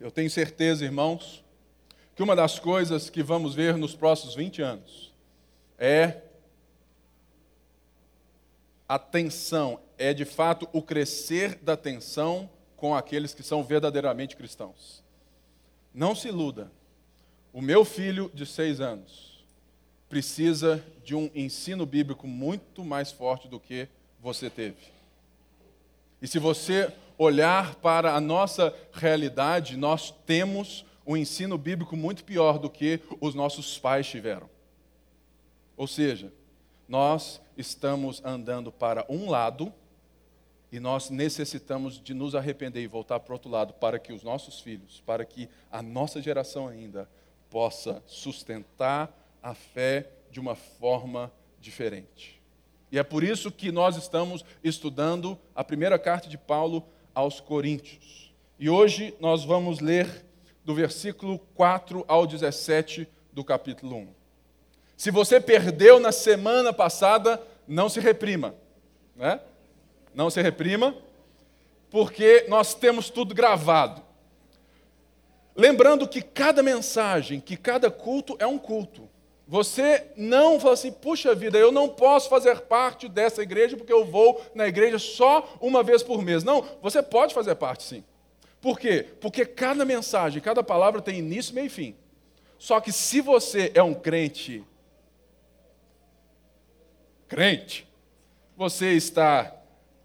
eu tenho certeza, irmãos, que uma das coisas que vamos ver nos próximos 20 anos é a tensão, é de fato o crescer da tensão com aqueles que são verdadeiramente cristãos. Não se iluda, o meu filho de seis anos precisa de um ensino bíblico muito mais forte do que você teve. E se você olhar para a nossa realidade, nós temos um ensino bíblico muito pior do que os nossos pais tiveram. Ou seja, nós estamos andando para um lado e nós necessitamos de nos arrepender e voltar para o outro lado para que os nossos filhos, para que a nossa geração ainda possa sustentar a fé de uma forma diferente. E é por isso que nós estamos estudando a primeira carta de Paulo aos Coríntios. E hoje nós vamos ler do versículo 4 ao 17 do capítulo 1. Se você perdeu na semana passada, não se reprima, né? Não se reprima, porque nós temos tudo gravado. Lembrando que cada mensagem, que cada culto é um culto. Você não fala assim, puxa vida, eu não posso fazer parte dessa igreja porque eu vou na igreja só uma vez por mês. Não, você pode fazer parte sim. Por quê? Porque cada mensagem, cada palavra tem início, meio e fim. Só que se você é um crente, crente, você está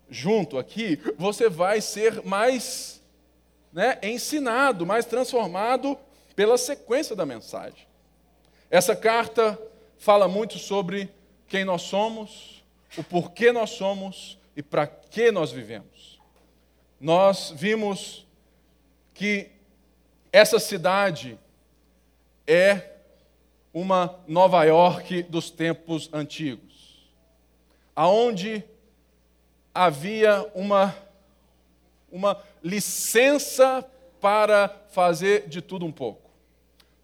junto aqui, você vai ser mais né, ensinado, mas transformado pela sequência da mensagem. Essa carta fala muito sobre quem nós somos, o porquê nós somos e para que nós vivemos. Nós vimos que essa cidade é uma Nova York dos tempos antigos, aonde havia uma uma licença para fazer de tudo um pouco.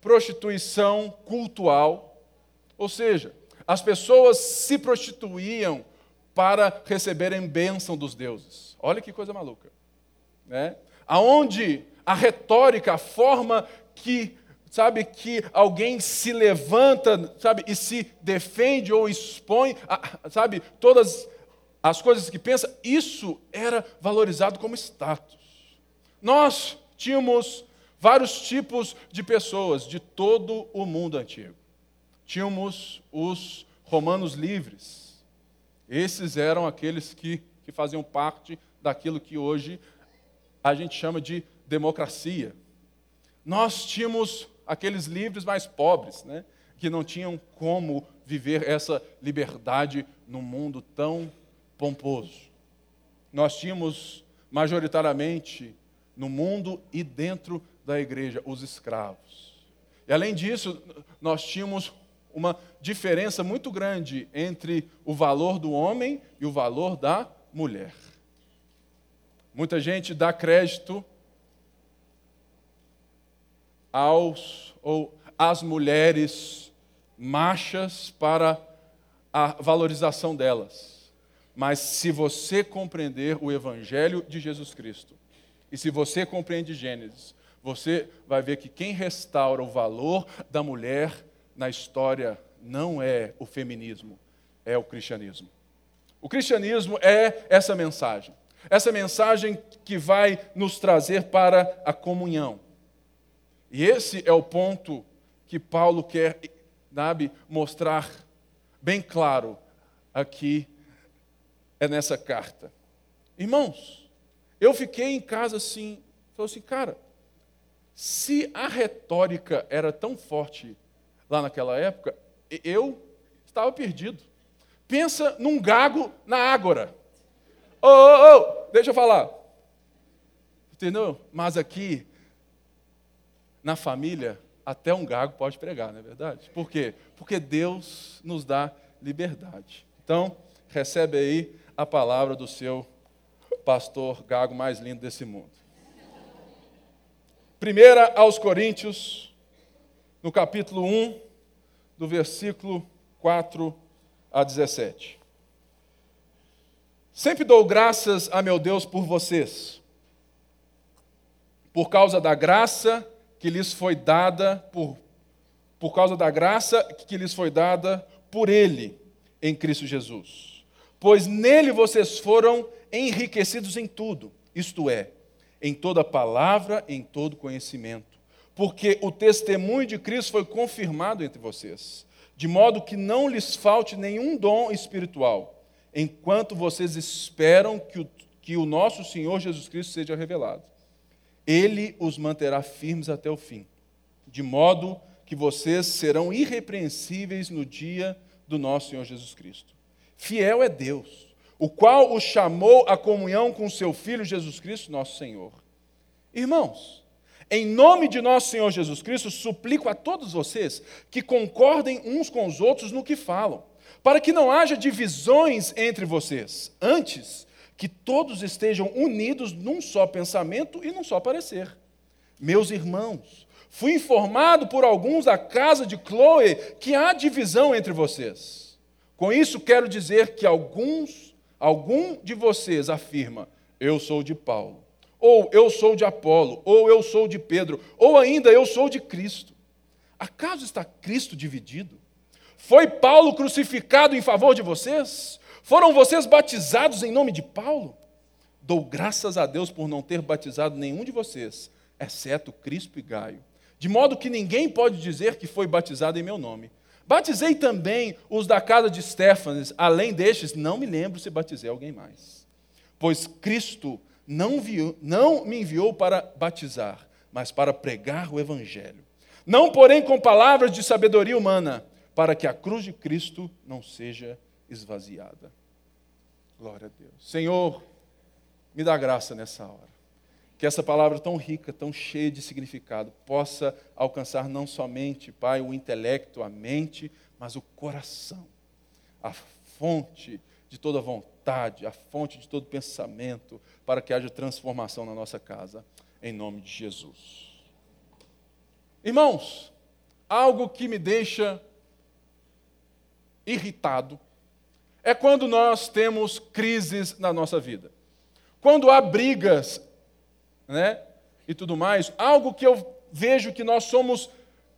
Prostituição cultual, ou seja, as pessoas se prostituíam para receberem bênção dos deuses. Olha que coisa maluca. Né? Aonde a retórica, a forma que, sabe, que alguém se levanta, sabe, e se defende ou expõe, sabe, todas as coisas que pensa, isso era valorizado como status. Nós tínhamos vários tipos de pessoas de todo o mundo antigo. Tínhamos os romanos livres. Esses eram aqueles que, que faziam parte daquilo que hoje a gente chama de democracia. Nós tínhamos aqueles livres mais pobres, né, que não tinham como viver essa liberdade num mundo tão pomposo. Nós tínhamos majoritariamente no mundo e dentro da igreja os escravos. E além disso, nós tínhamos uma diferença muito grande entre o valor do homem e o valor da mulher. Muita gente dá crédito aos ou às mulheres machas para a valorização delas. Mas se você compreender o Evangelho de Jesus Cristo, e se você compreende Gênesis, você vai ver que quem restaura o valor da mulher na história não é o feminismo, é o cristianismo. O cristianismo é essa mensagem. Essa mensagem que vai nos trazer para a comunhão. E esse é o ponto que Paulo quer, sabe, mostrar bem claro aqui é nessa carta. Irmãos, eu fiquei em casa assim, falei assim, cara, se a retórica era tão forte lá naquela época, eu estava perdido. Pensa num gago na ágora. Ô, ô, ô, deixa eu falar. Entendeu? Mas aqui, na família, até um gago pode pregar, não é verdade? Por quê? Porque Deus nos dá liberdade. Então, recebe aí a palavra do seu pastor gago mais lindo desse mundo. Primeira aos Coríntios, no capítulo 1, do versículo 4 a 17. Sempre dou graças a meu Deus por vocês, por causa da graça que lhes foi dada por por causa da graça que lhes foi dada por ele em Cristo Jesus. Pois nele vocês foram enriquecidos em tudo, isto é, em toda palavra, em todo conhecimento, porque o testemunho de Cristo foi confirmado entre vocês, de modo que não lhes falte nenhum dom espiritual, enquanto vocês esperam que o, que o nosso Senhor Jesus Cristo seja revelado. Ele os manterá firmes até o fim, de modo que vocês serão irrepreensíveis no dia do nosso Senhor Jesus Cristo. Fiel é Deus, o qual os chamou à comunhão com seu Filho Jesus Cristo, nosso Senhor. Irmãos, em nome de nosso Senhor Jesus Cristo, suplico a todos vocês que concordem uns com os outros no que falam, para que não haja divisões entre vocês. Antes, que todos estejam unidos num só pensamento e num só parecer. Meus irmãos, Fui informado por alguns da casa de Chloe que há divisão entre vocês. Com isso quero dizer que alguns, algum de vocês afirma: eu sou de Paulo, ou eu sou de Apolo, ou eu sou de Pedro, ou ainda eu sou de Cristo. Acaso está Cristo dividido? Foi Paulo crucificado em favor de vocês? Foram vocês batizados em nome de Paulo? Dou graças a Deus por não ter batizado nenhum de vocês, exceto Crispo e Gaio de modo que ninguém pode dizer que foi batizado em meu nome. Batizei também os da casa de Stefanes, além destes, não me lembro se batizei alguém mais. Pois Cristo não, viu, não me enviou para batizar, mas para pregar o Evangelho. Não, porém, com palavras de sabedoria humana, para que a cruz de Cristo não seja esvaziada. Glória a Deus. Senhor, me dá graça nessa hora que essa palavra tão rica, tão cheia de significado, possa alcançar não somente, Pai, o intelecto, a mente, mas o coração, a fonte de toda vontade, a fonte de todo pensamento, para que haja transformação na nossa casa, em nome de Jesus. Irmãos, algo que me deixa irritado é quando nós temos crises na nossa vida. Quando há brigas né? E tudo mais. Algo que eu vejo que nós somos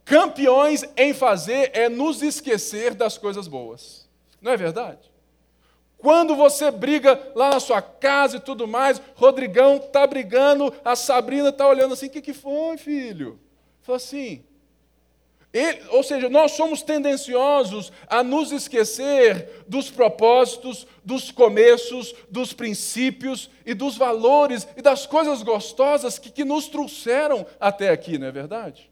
campeões em fazer é nos esquecer das coisas boas. Não é verdade? Quando você briga lá na sua casa e tudo mais, Rodrigão está brigando, a Sabrina está olhando assim: o que, que foi, filho? Falou assim: ele, ou seja, nós somos tendenciosos a nos esquecer dos propósitos, dos começos, dos princípios e dos valores e das coisas gostosas que, que nos trouxeram até aqui, não é verdade?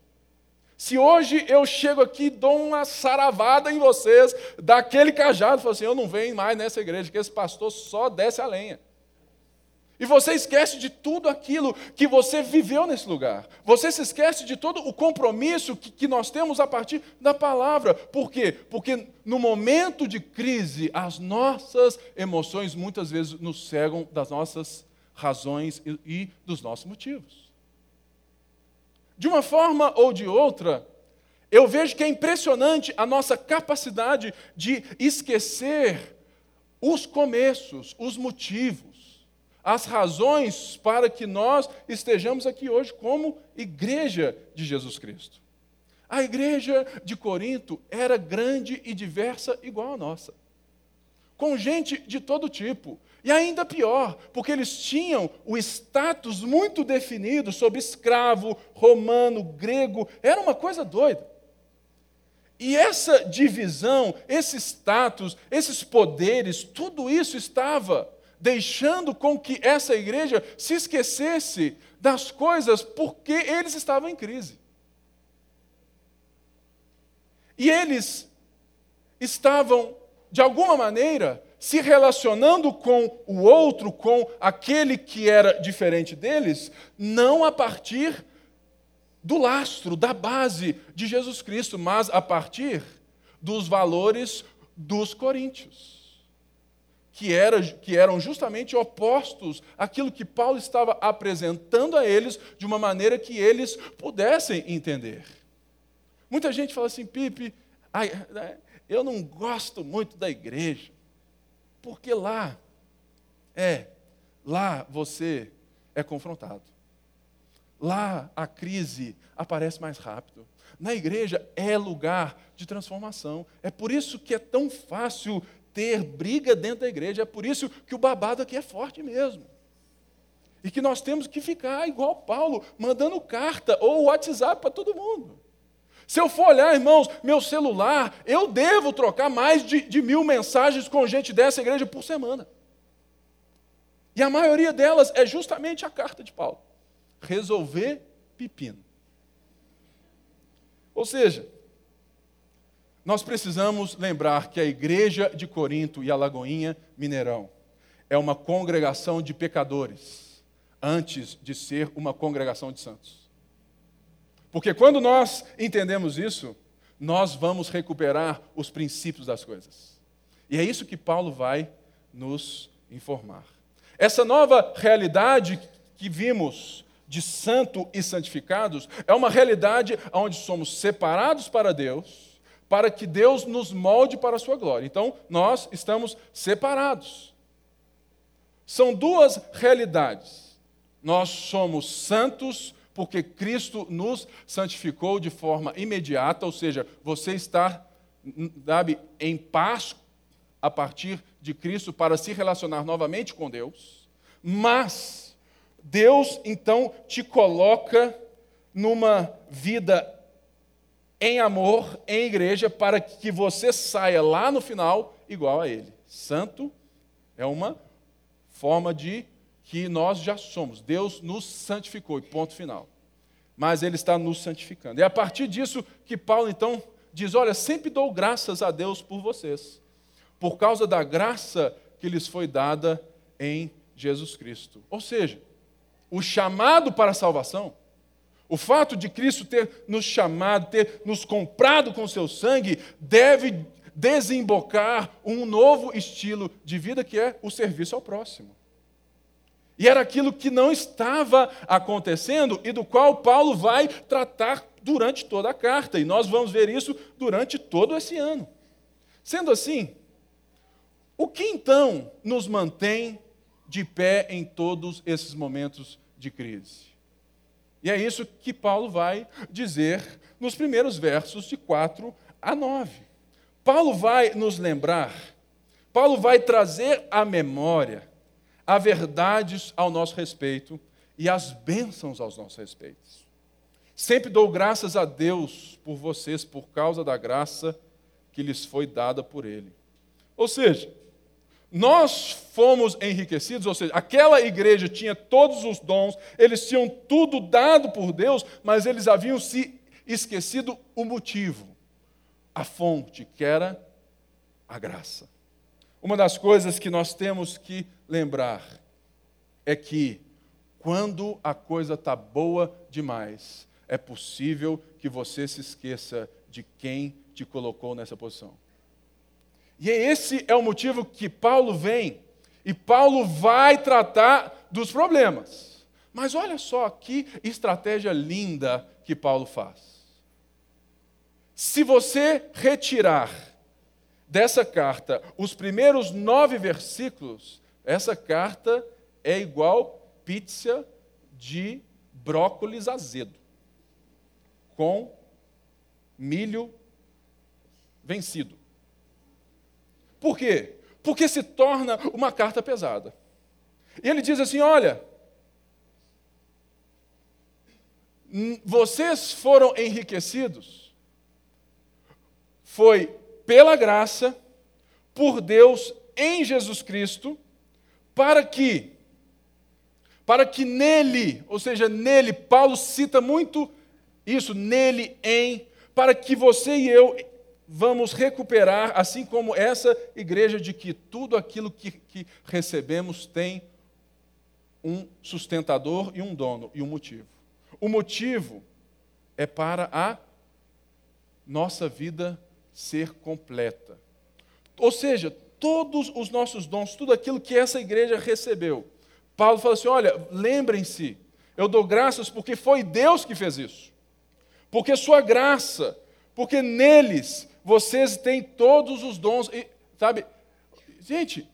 Se hoje eu chego aqui e dou uma saravada em vocês, daquele cajado, falo assim: eu não venho mais nessa igreja, que esse pastor só desce a lenha. E você esquece de tudo aquilo que você viveu nesse lugar. Você se esquece de todo o compromisso que, que, nós temos a partir da palavra. Por quê? Porque no momento de crise, as nossas emoções muitas vezes nos cegam das nossas razões e, e dos nossos motivos. De uma forma ou de outra, eu vejo que é impressionante a nossa capacidade de esquecer os começos, os motivos as razões para que nós estejamos aqui hoje como igreja de Jesus Cristo. A igreja de Corinto era grande e diversa igual a nossa, com gente de todo tipo. E ainda pior, porque eles tinham o status muito definido sobre escravo, romano, grego, era uma coisa doida. E essa divisão, esse status, esses poderes, tudo isso estava deixando com que essa igreja se esquecesse das coisas porque eles estavam em crise. E eles estavam, de alguma maneira, se relacionando com o outro, com aquele que era diferente deles, não a partir do lastro, da base de Jesus Cristo, mas a partir dos valores dos coríntios que, era, que eram justamente opostos àquilo que Paulo estava apresentando a eles de uma maneira que eles pudessem entender. Muita gente fala assim, Pipe, eu não gosto muito da igreja, porque lá, é, lá você é confrontado. lá a crise aparece mais rápido. Na igreja é lugar de transformação. É por isso que é tão fácil ter briga dentro da igreja. É por isso que o babado aqui é forte mesmo. E que nós temos que ficar igual Paulo, mandando carta ou WhatsApp para todo mundo. Se eu for olhar, irmãos, meu celular, eu devo trocar mais de, de mil mensagens com gente dessa igreja por semana. E a maioria delas é justamente a carta de Paulo. Resolver pepino. Ou seja, nós precisamos lembrar que a igreja de Corinto e a Lagoinha Mineirão é uma congregação de pecadores antes de ser uma congregação de santos. Porque quando nós entendemos isso, nós vamos recuperar os princípios das coisas. E é isso que Paulo vai nos informar. Essa nova realidade que vimos de santo e santificados é uma realidade onde somos separados para Deus, para que Deus nos molde para a sua glória. Então, nós estamos separados. São duas realidades. Nós somos santos porque Cristo nos santificou de forma imediata, ou seja, você está sabe, em paz a partir de Cristo para se relacionar novamente com Deus, mas Deus então te coloca numa vida em amor, em igreja, para que você saia lá no final igual a Ele. Santo é uma forma de que nós já somos. Deus nos santificou, e ponto final. Mas Ele está nos santificando. E é a partir disso que Paulo então diz: Olha, sempre dou graças a Deus por vocês, por causa da graça que lhes foi dada em Jesus Cristo. Ou seja, o chamado para a salvação, o fato de Cristo ter nos chamado, ter nos comprado com seu sangue, deve desembocar um novo estilo de vida que é o serviço ao próximo. E era aquilo que não estava acontecendo e do qual Paulo vai tratar durante toda a carta. E nós vamos ver isso durante todo esse ano. Sendo assim, o que então nos mantém de pé em todos esses momentos de crise? E é isso que Paulo vai dizer nos primeiros versos de 4 a 9. Paulo vai nos lembrar, Paulo vai trazer à memória há verdades ao nosso respeito e as bênçãos aos nossos respeitos. Sempre dou graças a Deus por vocês, por causa da graça que lhes foi dada por Ele. Ou seja, nós fomos enriquecidos, ou seja, aquela igreja tinha todos os dons, eles tinham tudo dado por Deus, mas eles haviam se esquecido o motivo, a fonte, que era a graça. Uma das coisas que nós temos que lembrar é que, quando a coisa está boa demais, é possível que você se esqueça de quem te colocou nessa posição. E esse é o motivo que Paulo vem, e Paulo vai tratar dos problemas. Mas olha só que estratégia linda que Paulo faz. Se você retirar dessa carta, os primeiros nove versículos, essa carta é igual pizza de brócolis azedo, com milho vencido. Por quê? Porque se torna uma carta pesada. E ele diz assim: olha, vocês foram enriquecidos, foi pela graça, por Deus em Jesus Cristo, para que, para que nele, ou seja, nele, Paulo cita muito isso, nele, em, para que você e eu vamos recuperar, assim como essa igreja, de que tudo aquilo que, que recebemos tem um sustentador e um dono e um motivo. O motivo é para a nossa vida ser completa. Ou seja, todos os nossos dons, tudo aquilo que essa igreja recebeu. Paulo fala assim: olha, lembrem-se, eu dou graças porque foi Deus que fez isso. Porque sua graça, porque neles vocês têm todos os dons, e, sabe? Gente,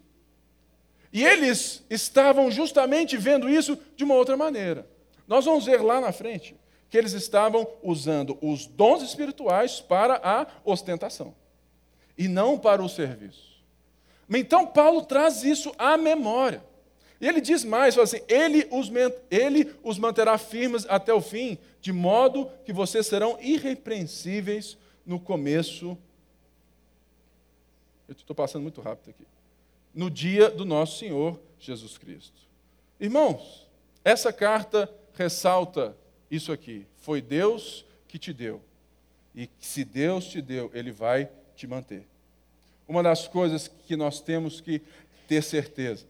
e eles estavam justamente vendo isso de uma outra maneira. Nós vamos ver lá na frente que eles estavam usando os dons espirituais para a ostentação e não para o serviço. Então, Paulo traz isso à memória. E ele diz mais, assim, ele os, ele os manterá firmes até o fim, de modo que vocês serão irrepreensíveis no começo. Eu estou passando muito rápido aqui. No dia do nosso Senhor Jesus Cristo. Irmãos, essa carta ressalta isso aqui. Foi Deus que te deu. E se Deus te deu, Ele vai te manter. Uma das coisas que nós temos que ter certeza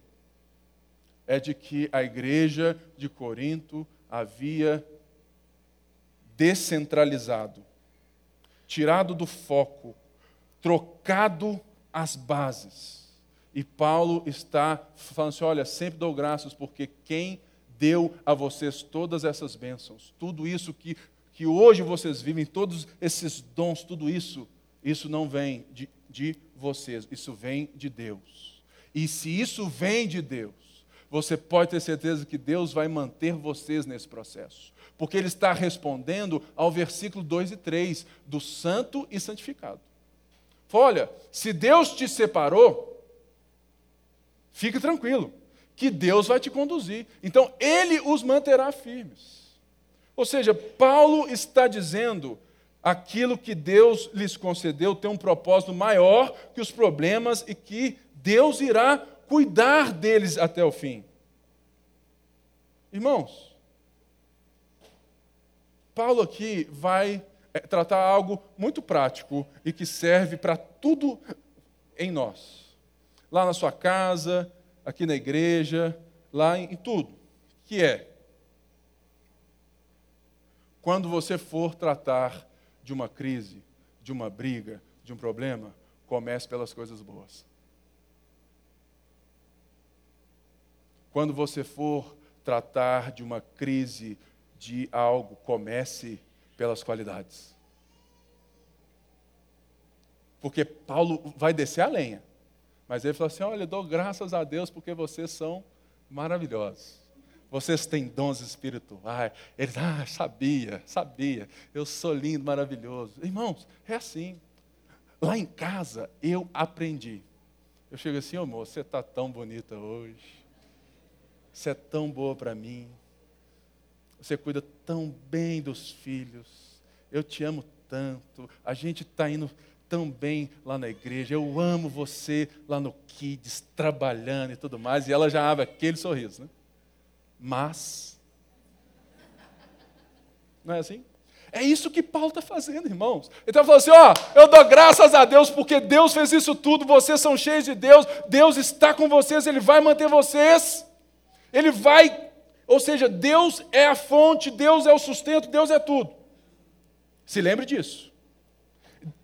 é de que a igreja de Corinto havia descentralizado, tirado do foco, trocado as bases. E Paulo está falando assim: olha, sempre dou graças, porque quem deu a vocês todas essas bênçãos, tudo isso que, que hoje vocês vivem, todos esses dons, tudo isso, isso não vem de, de vocês, isso vem de Deus. E se isso vem de Deus, você pode ter certeza que Deus vai manter vocês nesse processo. Porque Ele está respondendo ao versículo 2 e 3 do santo e santificado. Olha, se Deus te separou, fique tranquilo, que Deus vai te conduzir. Então, Ele os manterá firmes. Ou seja, Paulo está dizendo aquilo que Deus lhes concedeu tem um propósito maior que os problemas e que Deus irá cuidar deles até o fim. Irmãos, Paulo aqui vai eh, tratar algo muito prático e que serve para tudo em nós. Lá na sua casa, aqui na igreja, lá em, em tudo. Que é quando você for tratar de uma crise, de uma briga, de um problema, comece pelas coisas boas. Quando você for tratar de uma crise, de algo, comece pelas qualidades. Porque Paulo vai descer a lenha. Mas ele falou assim: Olha, eu dou graças a Deus porque vocês são maravilhosos vocês têm dons espirituais. Ele, ah, sabia, sabia, eu sou lindo, maravilhoso. Irmãos, é assim. Lá em casa eu aprendi. Eu chego assim, amor, você está tão bonita hoje. Você é tão boa para mim. Você cuida tão bem dos filhos. Eu te amo tanto. A gente está indo tão bem lá na igreja. Eu amo você lá no Kids, trabalhando e tudo mais. E ela já abre aquele sorriso, né? mas. Não é assim? É isso que Paulo está fazendo, irmãos. Ele está falando assim: ó, eu dou graças a Deus porque Deus fez isso tudo, vocês são cheios de Deus, Deus está com vocês, Ele vai manter vocês, Ele vai, ou seja, Deus é a fonte, Deus é o sustento, Deus é tudo. Se lembre disso.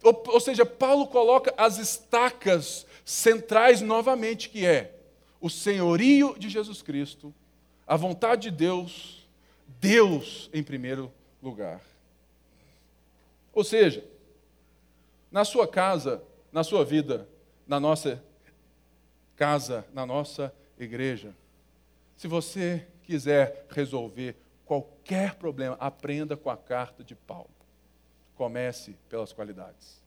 Ou, ou seja, Paulo coloca as estacas centrais novamente, que é o senhorio de Jesus Cristo a vontade de Deus, Deus em primeiro lugar. Ou seja, na sua casa, na sua vida, na nossa casa, na nossa igreja, se você quiser resolver qualquer problema, aprenda com a carta de Paulo. Comece pelas qualidades.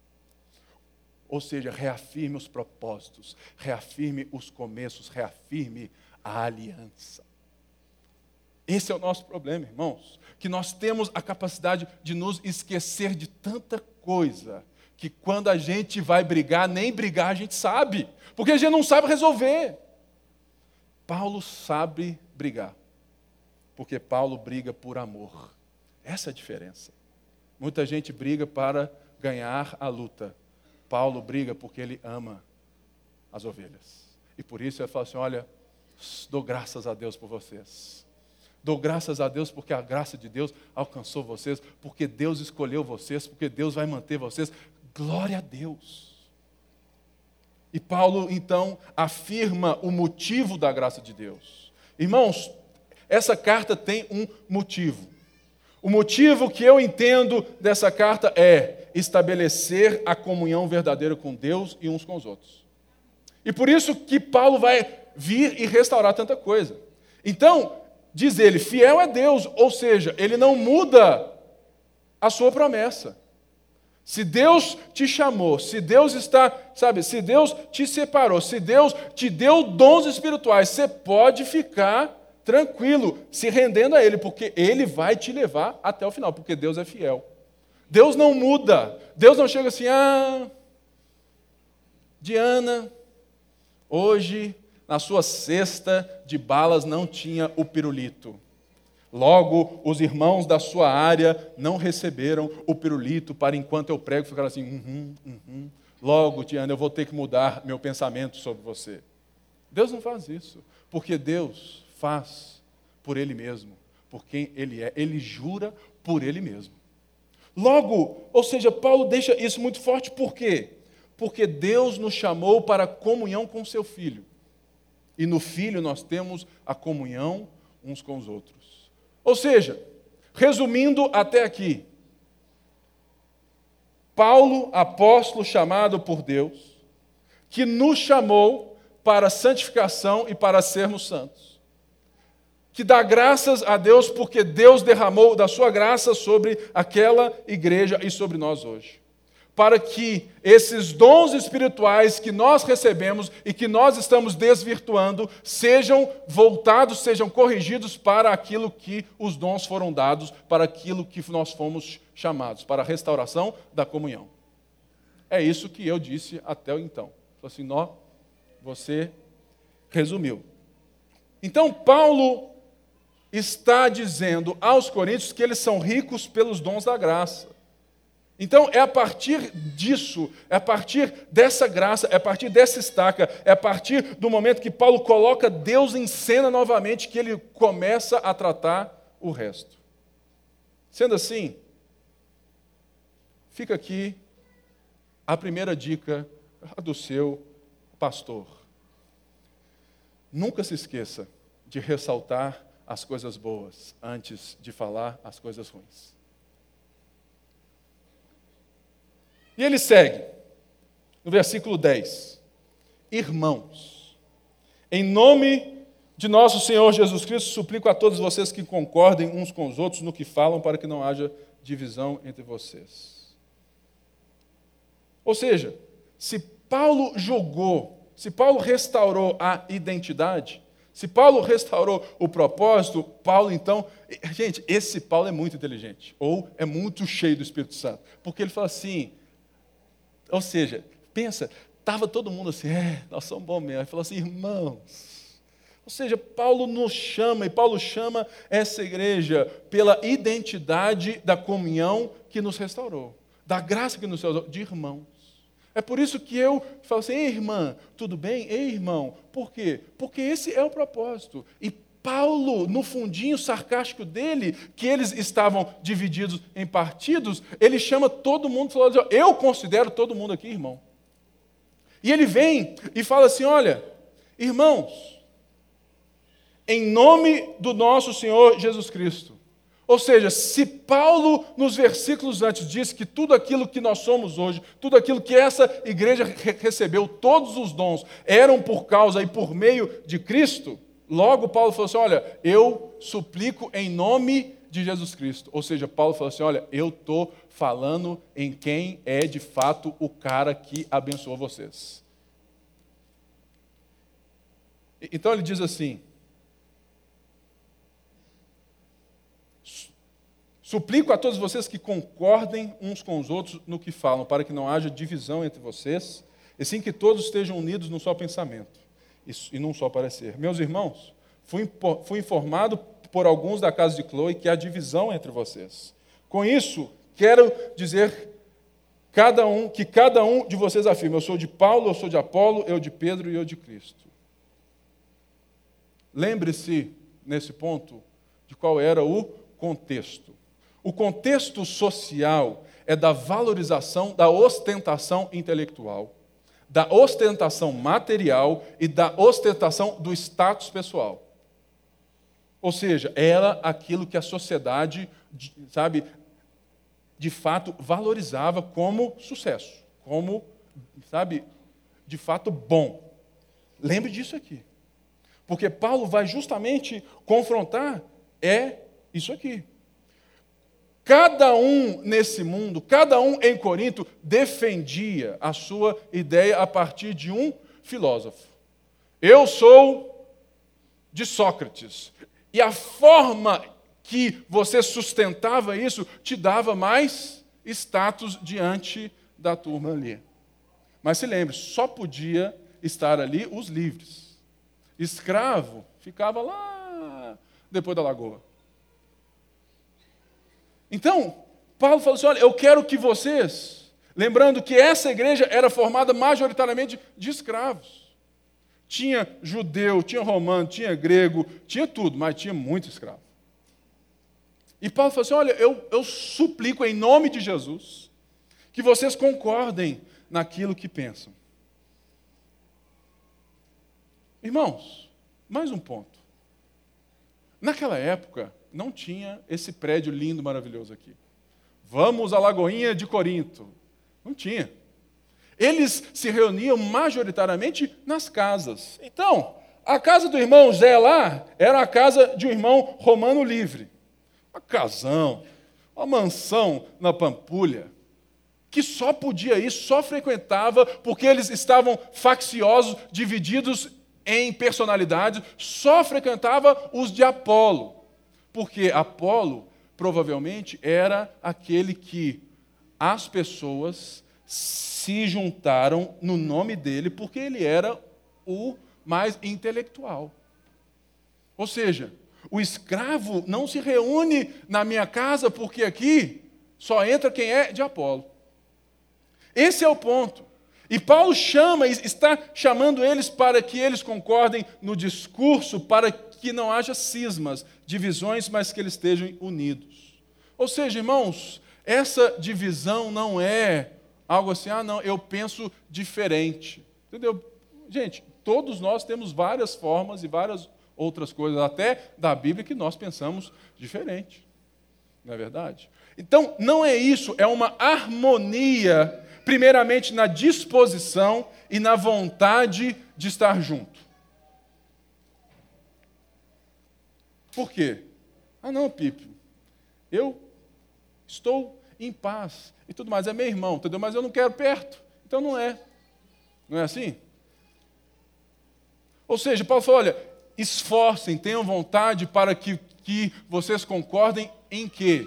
Ou seja, reafirme os propósitos, reafirme os começos, reafirme a aliança. Esse é o nosso problema, irmãos. Que nós temos a capacidade de nos esquecer de tanta coisa, que quando a gente vai brigar, nem brigar a gente sabe, porque a gente não sabe resolver. Paulo sabe brigar, porque Paulo briga por amor. Essa é a diferença. Muita gente briga para ganhar a luta. Paulo briga porque ele ama as ovelhas. E por isso ele fala assim: olha, dou graças a Deus por vocês Dou graças a Deus porque a graça de Deus alcançou vocês, porque Deus escolheu vocês, porque Deus vai manter vocês. Glória a Deus. E Paulo então afirma o motivo da graça de Deus. Irmãos, essa carta tem um motivo. O motivo que eu entendo dessa carta é estabelecer a comunhão verdadeira com Deus e uns com os outros. E por isso que Paulo vai vir e restaurar tanta coisa. Então, diz ele, fiel é Deus, ou seja, ele não muda a sua promessa. Se Deus te chamou, se Deus está, sabe, se Deus te separou, se Deus te deu dons espirituais, você pode ficar tranquilo, se rendendo a Ele, porque Ele vai te levar até o final, porque Deus é fiel. Deus não muda, Deus não chega assim, ah, Diana, hoje na sua cesta de balas não tinha o pirulito. Logo, os irmãos da sua área não receberam o pirulito para enquanto eu prego ficar assim, uhum, uhum. Logo, Tiana, eu vou ter que mudar meu pensamento sobre você. Deus não faz isso, porque Deus faz por Ele mesmo, por quem Ele é. Ele jura por Ele mesmo. Logo, ou seja, Paulo deixa isso muito forte, por quê? Porque Deus nos chamou para comunhão com seu Filho. E no Filho nós temos a comunhão uns com os outros. Ou seja, resumindo até aqui, Paulo, apóstolo chamado por Deus, que nos chamou para santificação e para sermos santos. Que dá graças a Deus porque Deus derramou da sua graça sobre aquela igreja e sobre nós hoje para que esses dons espirituais que nós recebemos e que nós estamos desvirtuando sejam voltados, sejam corrigidos para aquilo que os dons foram dados, para aquilo que nós fomos chamados, para a restauração da comunhão. É isso que eu disse até então. Assim, nó, você resumiu. Então, Paulo está dizendo aos coríntios que eles são ricos pelos dons da graça. Então, é a partir disso, é a partir dessa graça, é a partir dessa estaca, é a partir do momento que Paulo coloca Deus em cena novamente que ele começa a tratar o resto. Sendo assim, fica aqui a primeira dica do seu pastor. Nunca se esqueça de ressaltar as coisas boas antes de falar as coisas ruins. E ele segue, no versículo 10: Irmãos, em nome de nosso Senhor Jesus Cristo, suplico a todos vocês que concordem uns com os outros no que falam, para que não haja divisão entre vocês. Ou seja, se Paulo jogou, se Paulo restaurou a identidade, se Paulo restaurou o propósito, Paulo então. Gente, esse Paulo é muito inteligente, ou é muito cheio do Espírito Santo, porque ele fala assim: ou seja, pensa, estava todo mundo assim, é, nós somos bons mesmo. Ele falou assim, irmãos. Ou seja, Paulo nos chama, e Paulo chama essa igreja pela identidade da comunhão que nos restaurou, da graça que nos restaurou, de irmãos. É por isso que eu falo assim, ei irmã, tudo bem? Ei irmão, por quê? Porque esse é o propósito. E Paulo, no fundinho sarcástico dele, que eles estavam divididos em partidos, ele chama todo mundo e fala assim, eu considero todo mundo aqui irmão. E ele vem e fala assim: olha, irmãos, em nome do nosso Senhor Jesus Cristo. Ou seja, se Paulo, nos versículos antes, diz que tudo aquilo que nós somos hoje, tudo aquilo que essa igreja recebeu, todos os dons, eram por causa e por meio de Cristo, Logo, Paulo falou assim: Olha, eu suplico em nome de Jesus Cristo. Ou seja, Paulo falou assim: Olha, eu estou falando em quem é de fato o cara que abençoou vocês. Então ele diz assim: Suplico a todos vocês que concordem uns com os outros no que falam, para que não haja divisão entre vocês, e sim que todos estejam unidos num só pensamento e num só parecer. Meus irmãos, fui, informado por alguns da casa de Chloe que há divisão entre vocês. Com isso, quero dizer cada um que cada um de vocês afirma: eu sou de Paulo, eu sou de Apolo, eu de Pedro e eu de Cristo. Lembre-se nesse ponto de qual era o contexto. O contexto social é da valorização da ostentação intelectual da ostentação material e da ostentação do status pessoal. Ou seja, era aquilo que a sociedade, sabe, de fato valorizava como sucesso, como, sabe, de fato bom. Lembre disso aqui. Porque Paulo vai justamente confrontar é isso aqui. Cada um nesse mundo, cada um em Corinto, defendia a sua ideia a partir de um filósofo. Eu sou de Sócrates. E a forma que você sustentava isso te dava mais status diante da turma ali. Mas se lembre, só podia estar ali os livres. Escravo ficava lá depois da lagoa. Então, Paulo falou assim: olha, eu quero que vocês, lembrando que essa igreja era formada majoritariamente de escravos. Tinha judeu, tinha romano, tinha grego, tinha tudo, mas tinha muito escravo. E Paulo falou assim: olha, eu, eu suplico em nome de Jesus que vocês concordem naquilo que pensam. Irmãos, mais um ponto. Naquela época, não tinha esse prédio lindo, maravilhoso aqui. Vamos à Lagoinha de Corinto. Não tinha. Eles se reuniam majoritariamente nas casas. Então, a casa do irmão Zé lá era a casa de um irmão romano livre. Uma casão, uma mansão na Pampulha, que só podia ir, só frequentava, porque eles estavam facciosos, divididos em personalidades, só frequentava os de Apolo. Porque Apolo provavelmente era aquele que as pessoas se juntaram no nome dele porque ele era o mais intelectual. Ou seja, o escravo não se reúne na minha casa porque aqui só entra quem é de Apolo. Esse é o ponto. E Paulo chama, está chamando eles para que eles concordem no discurso, para que não haja cismas, divisões, mas que eles estejam unidos. Ou seja, irmãos, essa divisão não é algo assim, ah, não, eu penso diferente. Entendeu? Gente, todos nós temos várias formas e várias outras coisas, até da Bíblia, que nós pensamos diferente. Não é verdade? Então, não é isso, é uma harmonia, primeiramente na disposição e na vontade de estar junto. Por quê? Ah, não, Pipe, eu estou em paz e tudo mais, é meu irmão, entendeu? Mas eu não quero perto, então não é. Não é assim? Ou seja, Paulo falou: olha, esforcem, tenham vontade para que, que vocês concordem em quê?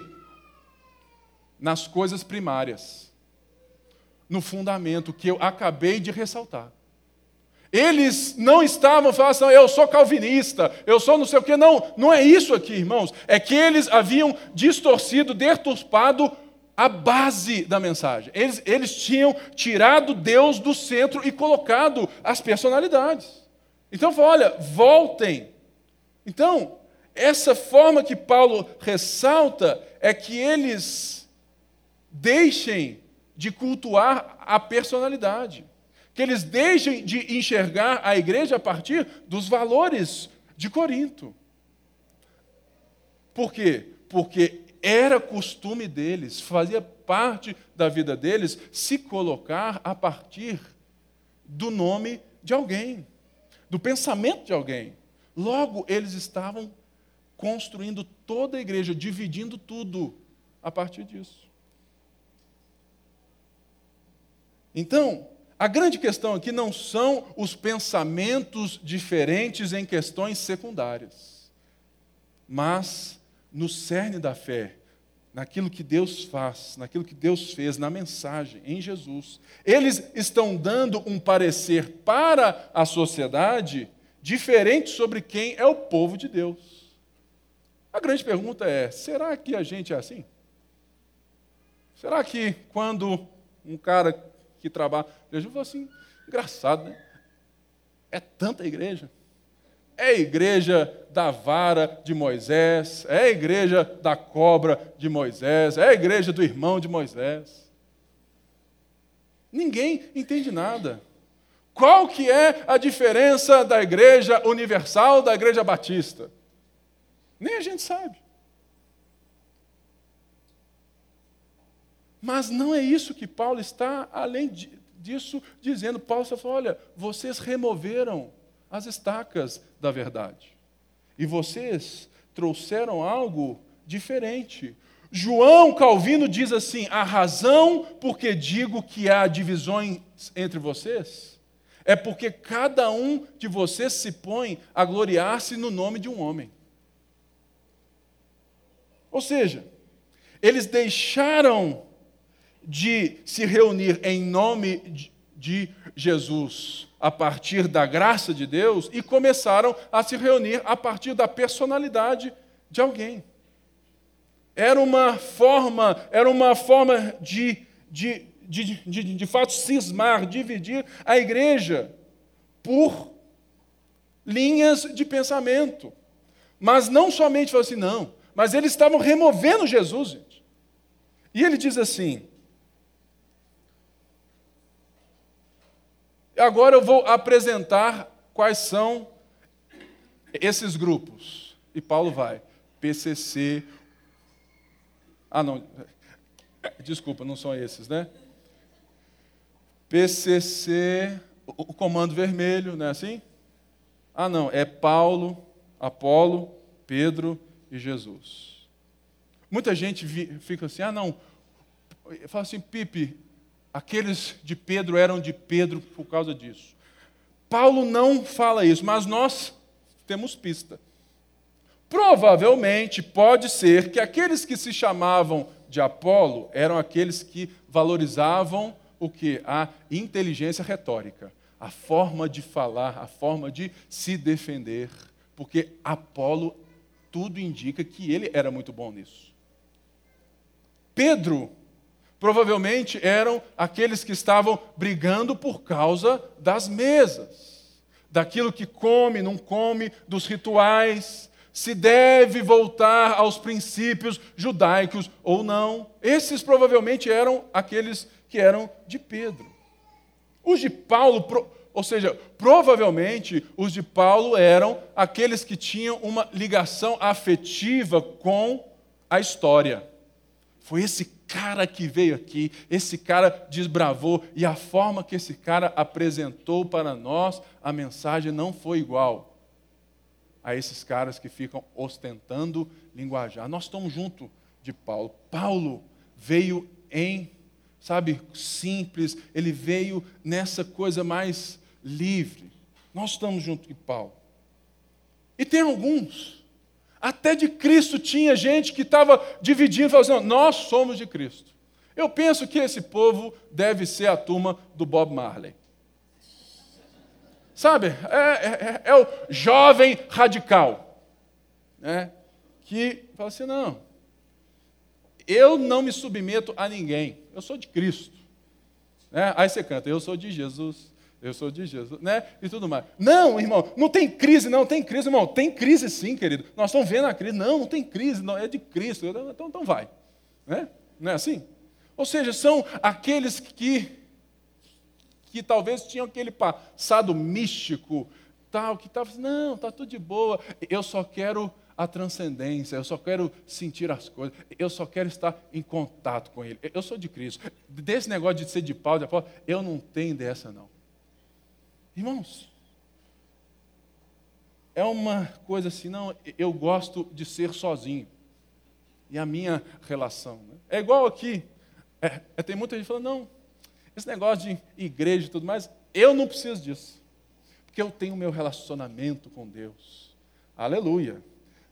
Nas coisas primárias, no fundamento que eu acabei de ressaltar. Eles não estavam falando assim, eu sou calvinista, eu sou não sei o quê. Não, não é isso aqui, irmãos. É que eles haviam distorcido, deturpado a base da mensagem. Eles, eles tinham tirado Deus do centro e colocado as personalidades. Então, olha, voltem. Então, essa forma que Paulo ressalta é que eles deixem de cultuar a personalidade que eles deixem de enxergar a igreja a partir dos valores de Corinto. Por quê? Porque era costume deles, fazia parte da vida deles, se colocar a partir do nome de alguém, do pensamento de alguém. Logo, eles estavam construindo toda a igreja, dividindo tudo a partir disso. Então, a grande questão aqui não são os pensamentos diferentes em questões secundárias, mas no cerne da fé, naquilo que Deus faz, naquilo que Deus fez, na mensagem, em Jesus. Eles estão dando um parecer para a sociedade diferente sobre quem é o povo de Deus. A grande pergunta é: será que a gente é assim? Será que quando um cara que trabalha. Eu falou assim, engraçado, né? É tanta igreja. É a igreja da vara de Moisés, é a igreja da cobra de Moisés, é a igreja do irmão de Moisés. Ninguém entende nada. Qual que é a diferença da igreja universal da igreja batista? Nem a gente sabe. Mas não é isso que Paulo está, além disso, dizendo. Paulo está falando: olha, vocês removeram as estacas da verdade. E vocês trouxeram algo diferente. João Calvino diz assim: a razão por que digo que há divisões entre vocês é porque cada um de vocês se põe a gloriar-se no nome de um homem. Ou seja, eles deixaram de se reunir em nome de Jesus a partir da graça de Deus e começaram a se reunir a partir da personalidade de alguém. Era uma forma, era uma forma de, de, de, de, de fato cismar, dividir a igreja por linhas de pensamento. Mas não somente falou assim, não, mas eles estavam removendo Jesus, gente. E ele diz assim: Agora eu vou apresentar quais são esses grupos. E Paulo vai. PCC. Ah, não. Desculpa, não são esses, né? PCC, o Comando Vermelho, não é assim? Ah, não. É Paulo, Apolo, Pedro e Jesus. Muita gente fica assim, ah, não. Fala assim, Pipe, Aqueles de Pedro eram de Pedro por causa disso. Paulo não fala isso, mas nós temos pista. Provavelmente pode ser que aqueles que se chamavam de Apolo eram aqueles que valorizavam o que? A inteligência retórica, a forma de falar, a forma de se defender, porque Apolo tudo indica que ele era muito bom nisso. Pedro Provavelmente eram aqueles que estavam brigando por causa das mesas, daquilo que come, não come, dos rituais, se deve voltar aos princípios judaicos ou não. Esses provavelmente eram aqueles que eram de Pedro. Os de Paulo, ou seja, provavelmente os de Paulo eram aqueles que tinham uma ligação afetiva com a história. Foi esse cara que veio aqui, esse cara desbravou, e a forma que esse cara apresentou para nós a mensagem não foi igual a esses caras que ficam ostentando linguajar. Nós estamos junto de Paulo. Paulo veio em, sabe, simples, ele veio nessa coisa mais livre. Nós estamos junto de Paulo. E tem alguns até de Cristo tinha gente que estava dividindo, falando assim, nós somos de Cristo. Eu penso que esse povo deve ser a turma do Bob Marley. Sabe, é, é, é o jovem radical, né? que fala assim, não, eu não me submeto a ninguém, eu sou de Cristo. Né? Aí você canta, eu sou de Jesus, eu sou de Jesus, né? E tudo mais. Não, irmão, não tem crise, não tem crise, irmão. Tem crise sim, querido. Nós estamos vendo a crise. Não, não tem crise, não, é de Cristo. Então, então vai. Né? Não é assim? Ou seja, são aqueles que, que talvez tinham aquele passado místico, tal, que estavam assim, não, está tudo de boa. Eu só quero a transcendência, eu só quero sentir as coisas, eu só quero estar em contato com Ele. Eu sou de Cristo. Desse negócio de ser de Paulo, de Apolo, eu não tenho dessa, não. Irmãos, é uma coisa assim, não, eu gosto de ser sozinho. E a minha relação. Né? É igual aqui. É, é, tem muita gente falando, não, esse negócio de igreja e tudo mais, eu não preciso disso. Porque eu tenho meu relacionamento com Deus. Aleluia.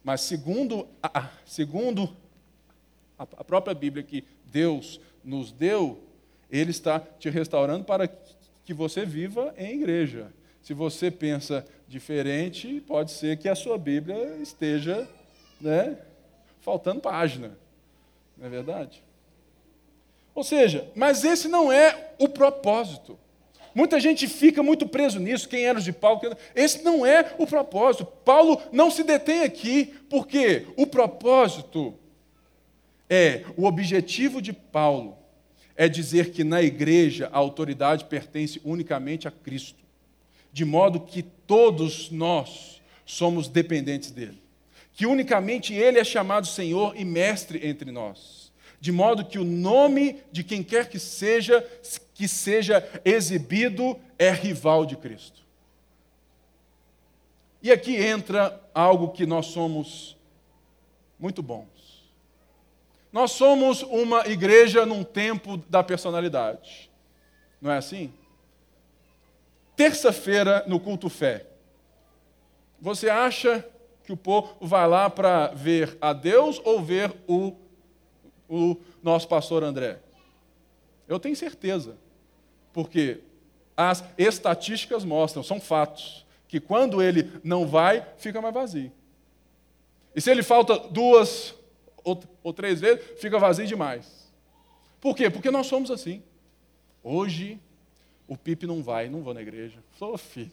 Mas segundo a, segundo a própria Bíblia que Deus nos deu, Ele está te restaurando para que você viva em igreja. Se você pensa diferente, pode ser que a sua Bíblia esteja né, faltando página. Não é verdade? Ou seja, mas esse não é o propósito. Muita gente fica muito preso nisso, quem era de Paulo. Esse não é o propósito. Paulo não se detém aqui, porque o propósito é o objetivo de Paulo é dizer que na igreja a autoridade pertence unicamente a Cristo, de modo que todos nós somos dependentes dele. Que unicamente ele é chamado Senhor e Mestre entre nós, de modo que o nome de quem quer que seja que seja exibido é rival de Cristo. E aqui entra algo que nós somos muito bons. Nós somos uma igreja num tempo da personalidade. Não é assim? Terça-feira, no culto fé. Você acha que o povo vai lá para ver a Deus ou ver o, o nosso pastor André? Eu tenho certeza. Porque as estatísticas mostram, são fatos, que quando ele não vai, fica mais vazio. E se ele falta duas ou, ou três vezes, fica vazio demais. Por quê? Porque nós somos assim. Hoje, o Pipe não vai, não vou na igreja. Sou filho.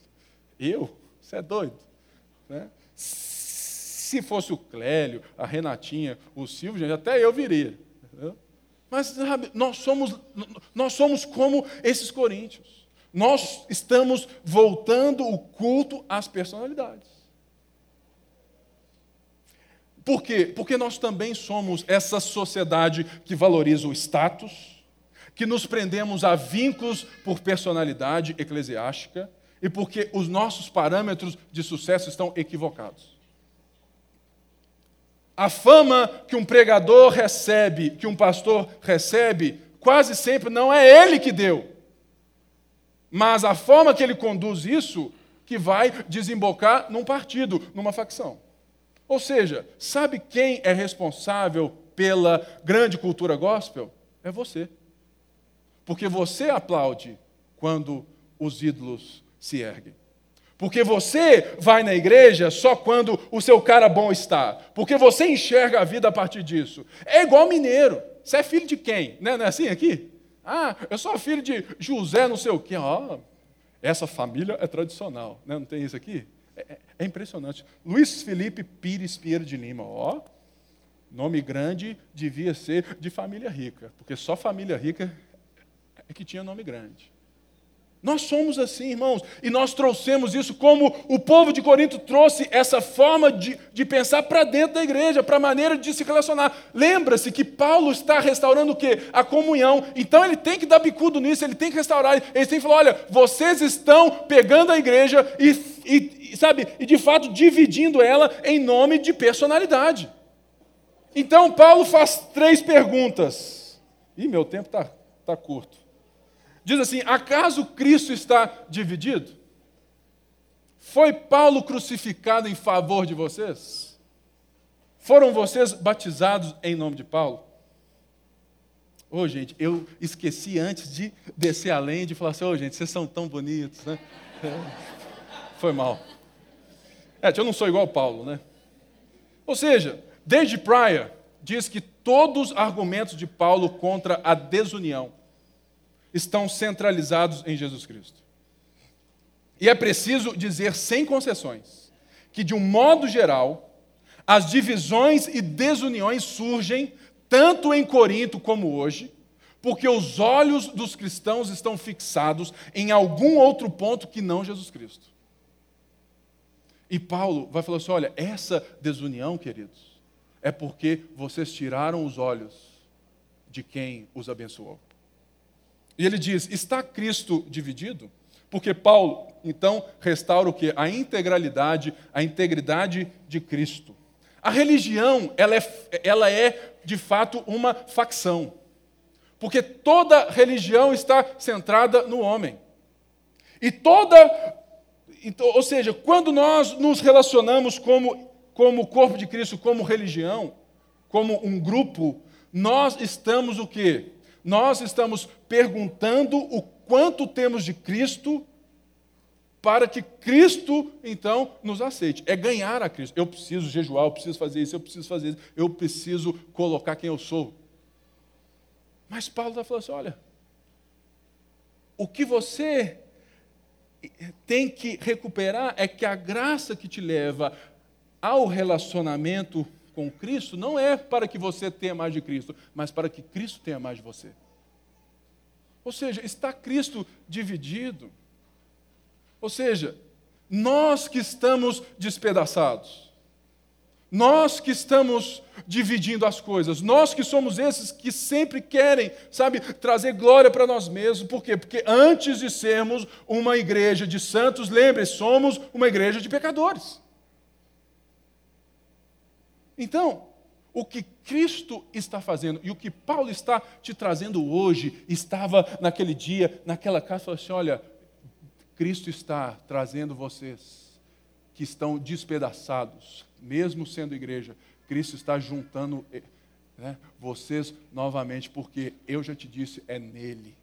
Eu? Você é doido? Né? Se fosse o Clélio, a Renatinha, o Silvio, gente, até eu viria. Mas sabe, nós somos, nós somos como esses coríntios. Nós estamos voltando o culto às personalidades. Por quê? Porque nós também somos essa sociedade que valoriza o status, que nos prendemos a vínculos por personalidade eclesiástica e porque os nossos parâmetros de sucesso estão equivocados. A fama que um pregador recebe, que um pastor recebe, quase sempre não é ele que deu, mas a forma que ele conduz isso que vai desembocar num partido, numa facção. Ou seja, sabe quem é responsável pela grande cultura gospel? É você. Porque você aplaude quando os ídolos se erguem. Porque você vai na igreja só quando o seu cara bom está. Porque você enxerga a vida a partir disso. É igual mineiro. Você é filho de quem? Não é assim aqui? Ah, eu sou filho de José não sei o quê. Oh, essa família é tradicional. Né? Não tem isso aqui? É, é, impressionante. Luiz Felipe Pires Pinheiro de Lima, ó, nome grande devia ser de família rica, porque só família rica é que tinha nome grande. Nós somos assim, irmãos, e nós trouxemos isso como o povo de Corinto trouxe essa forma de, de pensar para dentro da igreja, para a maneira de se relacionar. Lembra-se que Paulo está restaurando o quê? A comunhão. Então ele tem que dar bicudo nisso, ele tem que restaurar. Ele tem que falar: olha, vocês estão pegando a igreja e, e sabe, e de fato dividindo ela em nome de personalidade. Então Paulo faz três perguntas. Ih, meu tempo está tá curto. Diz assim: acaso Cristo está dividido? Foi Paulo crucificado em favor de vocês? Foram vocês batizados em nome de Paulo? Ô, oh, gente, eu esqueci antes de descer além de falar assim: ô, oh, gente, vocês são tão bonitos, né? Foi mal. É, eu não sou igual Paulo, né? Ou seja, desde Pryor diz que todos os argumentos de Paulo contra a desunião estão centralizados em Jesus Cristo. E é preciso dizer sem concessões que, de um modo geral, as divisões e desuniões surgem tanto em Corinto como hoje, porque os olhos dos cristãos estão fixados em algum outro ponto que não Jesus Cristo. E Paulo vai falar assim: olha, essa desunião, queridos, é porque vocês tiraram os olhos de quem os abençoou. E ele diz: está Cristo dividido? Porque Paulo, então, restaura o que? A integralidade, a integridade de Cristo. A religião, ela é, ela é de fato uma facção. Porque toda religião está centrada no homem. E toda. Então, ou seja, quando nós nos relacionamos como, como corpo de Cristo, como religião, como um grupo, nós estamos o quê? nós estamos perguntando o quanto temos de Cristo para que Cristo, então, nos aceite. É ganhar a Cristo. Eu preciso jejuar, eu preciso fazer isso, eu preciso fazer isso, eu preciso colocar quem eu sou. Mas Paulo está falando assim: olha, o que você tem que recuperar é que a graça que te leva ao relacionamento com Cristo não é para que você tenha mais de Cristo, mas para que Cristo tenha mais de você. Ou seja, está Cristo dividido. Ou seja, nós que estamos despedaçados, nós que estamos dividindo as coisas, nós que somos esses que sempre querem, sabe, trazer glória para nós mesmos. Por quê? Porque antes de sermos uma igreja de santos, lembre, somos uma igreja de pecadores. Então, o que Cristo está fazendo e o que Paulo está te trazendo hoje, estava naquele dia, naquela casa, falou assim: olha, Cristo está trazendo vocês que estão despedaçados, mesmo sendo igreja, Cristo está juntando eh, né, vocês novamente, porque eu já te disse, é nele.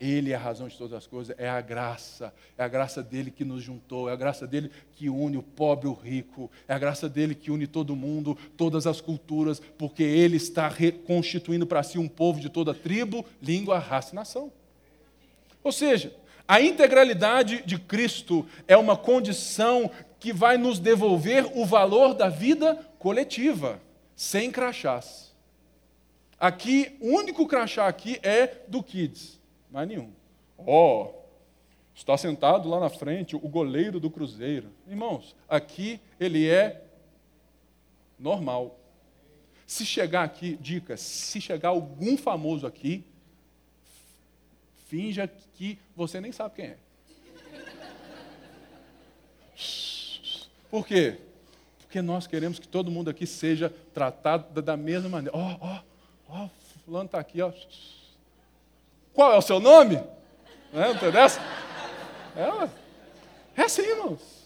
Ele é a razão de todas as coisas, é a graça, é a graça dele que nos juntou, é a graça dele que une o pobre e o rico, é a graça dele que une todo mundo, todas as culturas, porque ele está reconstituindo para si um povo de toda tribo, língua, raça e nação. Ou seja, a integralidade de Cristo é uma condição que vai nos devolver o valor da vida coletiva, sem crachás. Aqui, o único crachá aqui é do Kids. Mais nenhum. Ó, oh, está sentado lá na frente o goleiro do Cruzeiro. Irmãos, aqui ele é normal. Se chegar aqui, dica, se chegar algum famoso aqui, finja que você nem sabe quem é. Por quê? Porque nós queremos que todo mundo aqui seja tratado da mesma maneira. Ó, ó, ó, fulano está aqui, ó. Qual é o seu nome? Né? Não tem dessa? É, é assim, irmãos.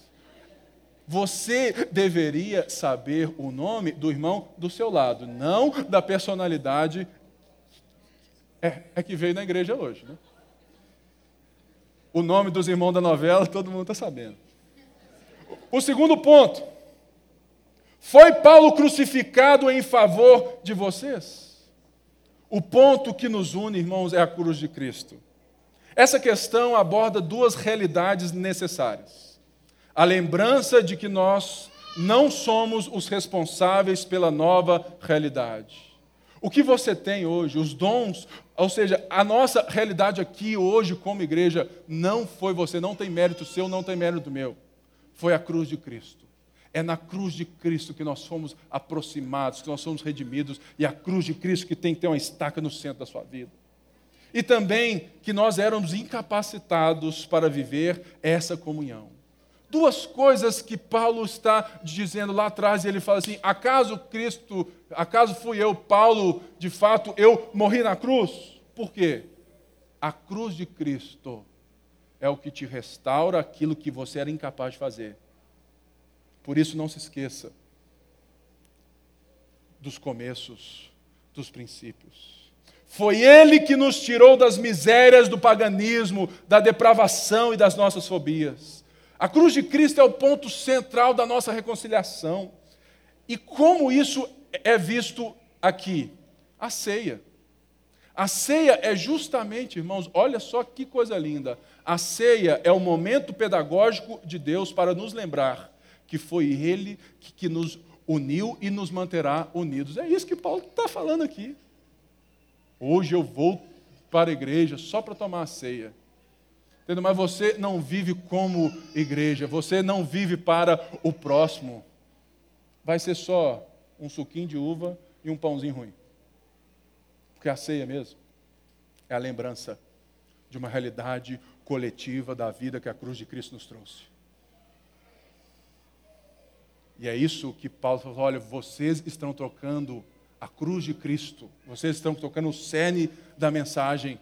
Você deveria saber o nome do irmão do seu lado, não da personalidade é, é que veio na igreja hoje. Né? O nome dos irmãos da novela, todo mundo está sabendo. O segundo ponto. Foi Paulo crucificado em favor de vocês? O ponto que nos une, irmãos, é a cruz de Cristo. Essa questão aborda duas realidades necessárias. A lembrança de que nós não somos os responsáveis pela nova realidade. O que você tem hoje, os dons, ou seja, a nossa realidade aqui hoje como igreja, não foi você, não tem mérito seu, não tem mérito meu. Foi a cruz de Cristo. É na cruz de Cristo que nós fomos aproximados, que nós somos redimidos, e a cruz de Cristo que tem que ter uma estaca no centro da sua vida. E também que nós éramos incapacitados para viver essa comunhão. Duas coisas que Paulo está dizendo lá atrás, e ele fala assim: acaso Cristo, acaso fui eu, Paulo, de fato, eu morri na cruz? Por quê? A cruz de Cristo é o que te restaura aquilo que você era incapaz de fazer. Por isso, não se esqueça dos começos, dos princípios. Foi Ele que nos tirou das misérias do paganismo, da depravação e das nossas fobias. A cruz de Cristo é o ponto central da nossa reconciliação. E como isso é visto aqui? A ceia. A ceia é justamente, irmãos, olha só que coisa linda. A ceia é o momento pedagógico de Deus para nos lembrar que foi Ele que, que nos uniu e nos manterá unidos. É isso que Paulo está falando aqui. Hoje eu vou para a igreja só para tomar a ceia. Entendeu? Mas você não vive como igreja, você não vive para o próximo. Vai ser só um suquinho de uva e um pãozinho ruim. Porque a ceia mesmo é a lembrança de uma realidade coletiva da vida que a cruz de Cristo nos trouxe. E é isso que Paulo falou: olha, vocês estão trocando a cruz de Cristo, vocês estão trocando o cerne da mensagem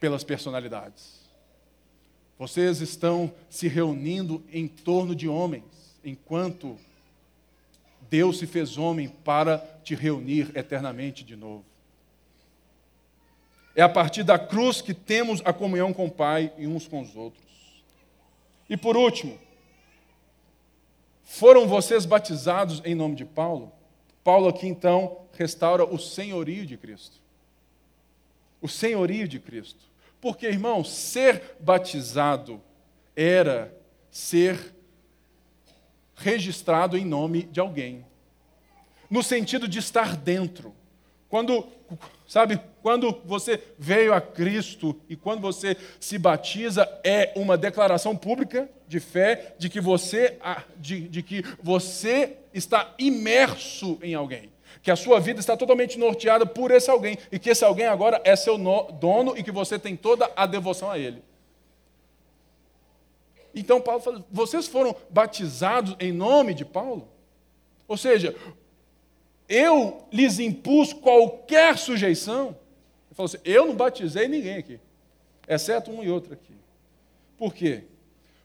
pelas personalidades. Vocês estão se reunindo em torno de homens, enquanto Deus se fez homem para te reunir eternamente de novo. É a partir da cruz que temos a comunhão com o Pai e uns com os outros. E por último, foram vocês batizados em nome de Paulo? Paulo aqui então restaura o senhorio de Cristo. O senhorio de Cristo. Porque, irmão, ser batizado era ser registrado em nome de alguém. No sentido de estar dentro. Quando, sabe, quando você veio a Cristo e quando você se batiza, é uma declaração pública de fé de que você, de, de que você está imerso em alguém. Que a sua vida está totalmente norteada por esse alguém. E que esse alguém agora é seu dono e que você tem toda a devoção a ele. Então Paulo fala: vocês foram batizados em nome de Paulo? Ou seja, eu lhes impus qualquer sujeição. Ele falou assim: eu não batizei ninguém aqui, exceto um e outro aqui. Por quê?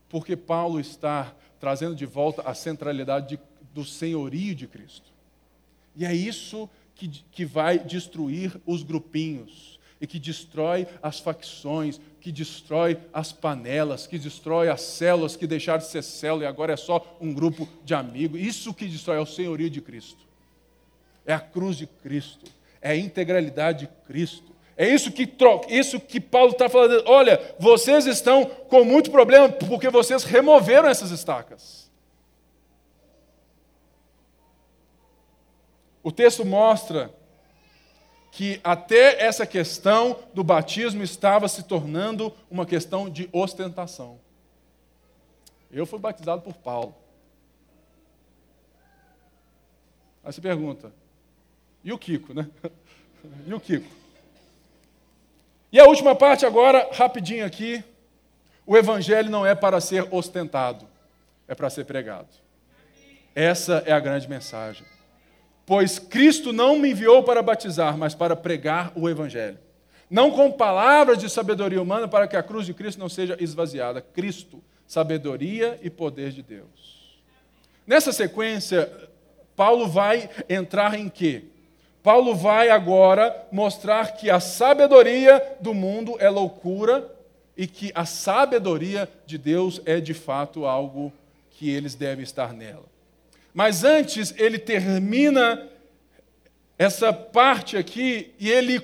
Porque Paulo está trazendo de volta a centralidade de, do senhorio de Cristo. E é isso que, que vai destruir os grupinhos e que destrói as facções, que destrói as panelas, que destrói as células que deixaram de ser célula e agora é só um grupo de amigos. Isso que destrói é o senhorio de Cristo. É a cruz de Cristo, é a integralidade de Cristo. É isso que troca, isso que Paulo está falando. Olha, vocês estão com muito problema porque vocês removeram essas estacas. O texto mostra que até essa questão do batismo estava se tornando uma questão de ostentação. Eu fui batizado por Paulo. Aí você pergunta, e o Kiko, né? E o Kiko? E a última parte agora, rapidinho aqui. O evangelho não é para ser ostentado, é para ser pregado. Essa é a grande mensagem. Pois Cristo não me enviou para batizar, mas para pregar o Evangelho. Não com palavras de sabedoria humana para que a cruz de Cristo não seja esvaziada. Cristo, sabedoria e poder de Deus. Nessa sequência, Paulo vai entrar em quê? Paulo vai agora mostrar que a sabedoria do mundo é loucura e que a sabedoria de Deus é de fato algo que eles devem estar nela. Mas antes, ele termina essa parte aqui e ele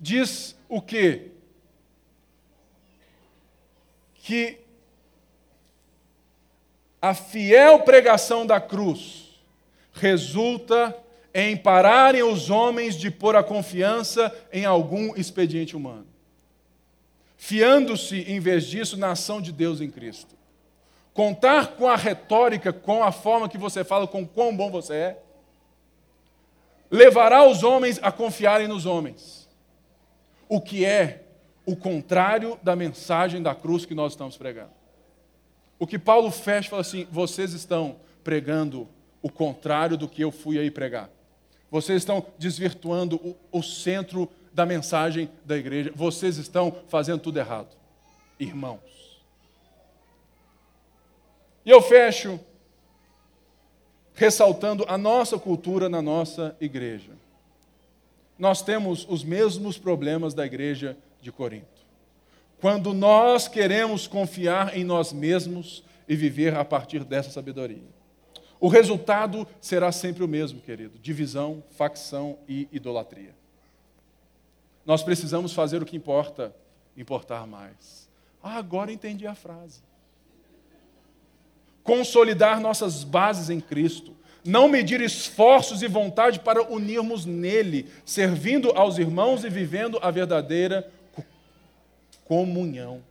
diz o quê? Que a fiel pregação da cruz resulta em pararem os homens de pôr a confiança em algum expediente humano, fiando-se, em vez disso, na ação de Deus em Cristo. Contar com a retórica, com a forma que você fala, com quão bom você é, levará os homens a confiarem nos homens. O que é o contrário da mensagem da cruz que nós estamos pregando. O que Paulo fecha fala assim: vocês estão pregando o contrário do que eu fui aí pregar. Vocês estão desvirtuando o, o centro da mensagem da igreja. Vocês estão fazendo tudo errado. Irmãos. E eu fecho ressaltando a nossa cultura na nossa igreja. Nós temos os mesmos problemas da igreja de Corinto. Quando nós queremos confiar em nós mesmos e viver a partir dessa sabedoria. O resultado será sempre o mesmo, querido: divisão, facção e idolatria. Nós precisamos fazer o que importa, importar mais. Ah, agora entendi a frase consolidar nossas bases em Cristo, não medir esforços e vontade para unirmos nele, servindo aos irmãos e vivendo a verdadeira comunhão.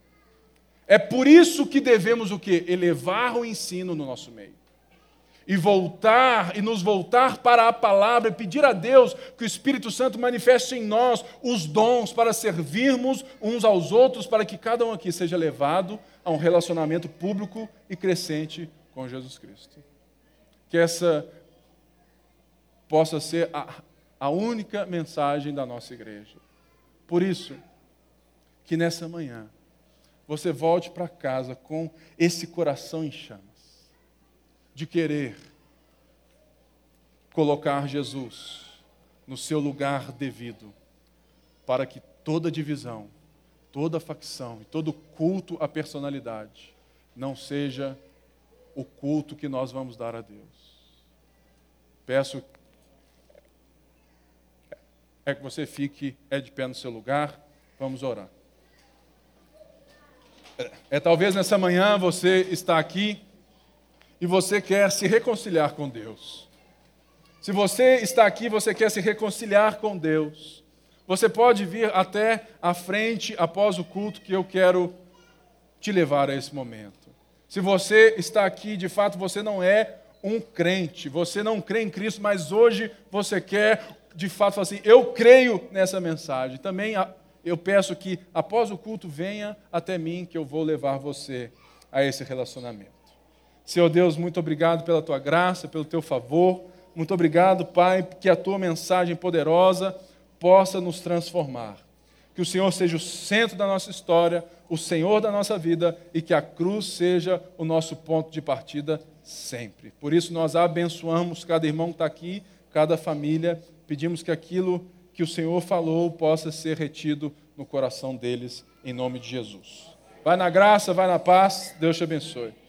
É por isso que devemos o que? Elevar o ensino no nosso meio. E voltar, e nos voltar para a palavra, e pedir a Deus que o Espírito Santo manifeste em nós os dons para servirmos uns aos outros, para que cada um aqui seja levado a um relacionamento público e crescente com Jesus Cristo. Que essa possa ser a, a única mensagem da nossa igreja. Por isso, que nessa manhã você volte para casa com esse coração em chamas, de querer colocar Jesus no seu lugar devido, para que toda divisão toda facção e todo culto à personalidade não seja o culto que nós vamos dar a Deus. Peço é que você fique é de pé no seu lugar, vamos orar. É, é talvez nessa manhã você está aqui e você quer se reconciliar com Deus. Se você está aqui, você quer se reconciliar com Deus. Você pode vir até a frente após o culto que eu quero te levar a esse momento. Se você está aqui, de fato, você não é um crente, você não crê em Cristo, mas hoje você quer, de fato, falar assim: eu creio nessa mensagem. Também eu peço que, após o culto, venha até mim, que eu vou levar você a esse relacionamento. Senhor Deus, muito obrigado pela tua graça, pelo teu favor Muito obrigado, Pai, que a tua mensagem poderosa possa nos transformar. Que o Senhor seja o centro da nossa história, o Senhor da nossa vida e que a cruz seja o nosso ponto de partida sempre. Por isso, nós abençoamos cada irmão que está aqui, cada família, pedimos que aquilo que o Senhor falou possa ser retido no coração deles, em nome de Jesus. Vai na graça, vai na paz, Deus te abençoe.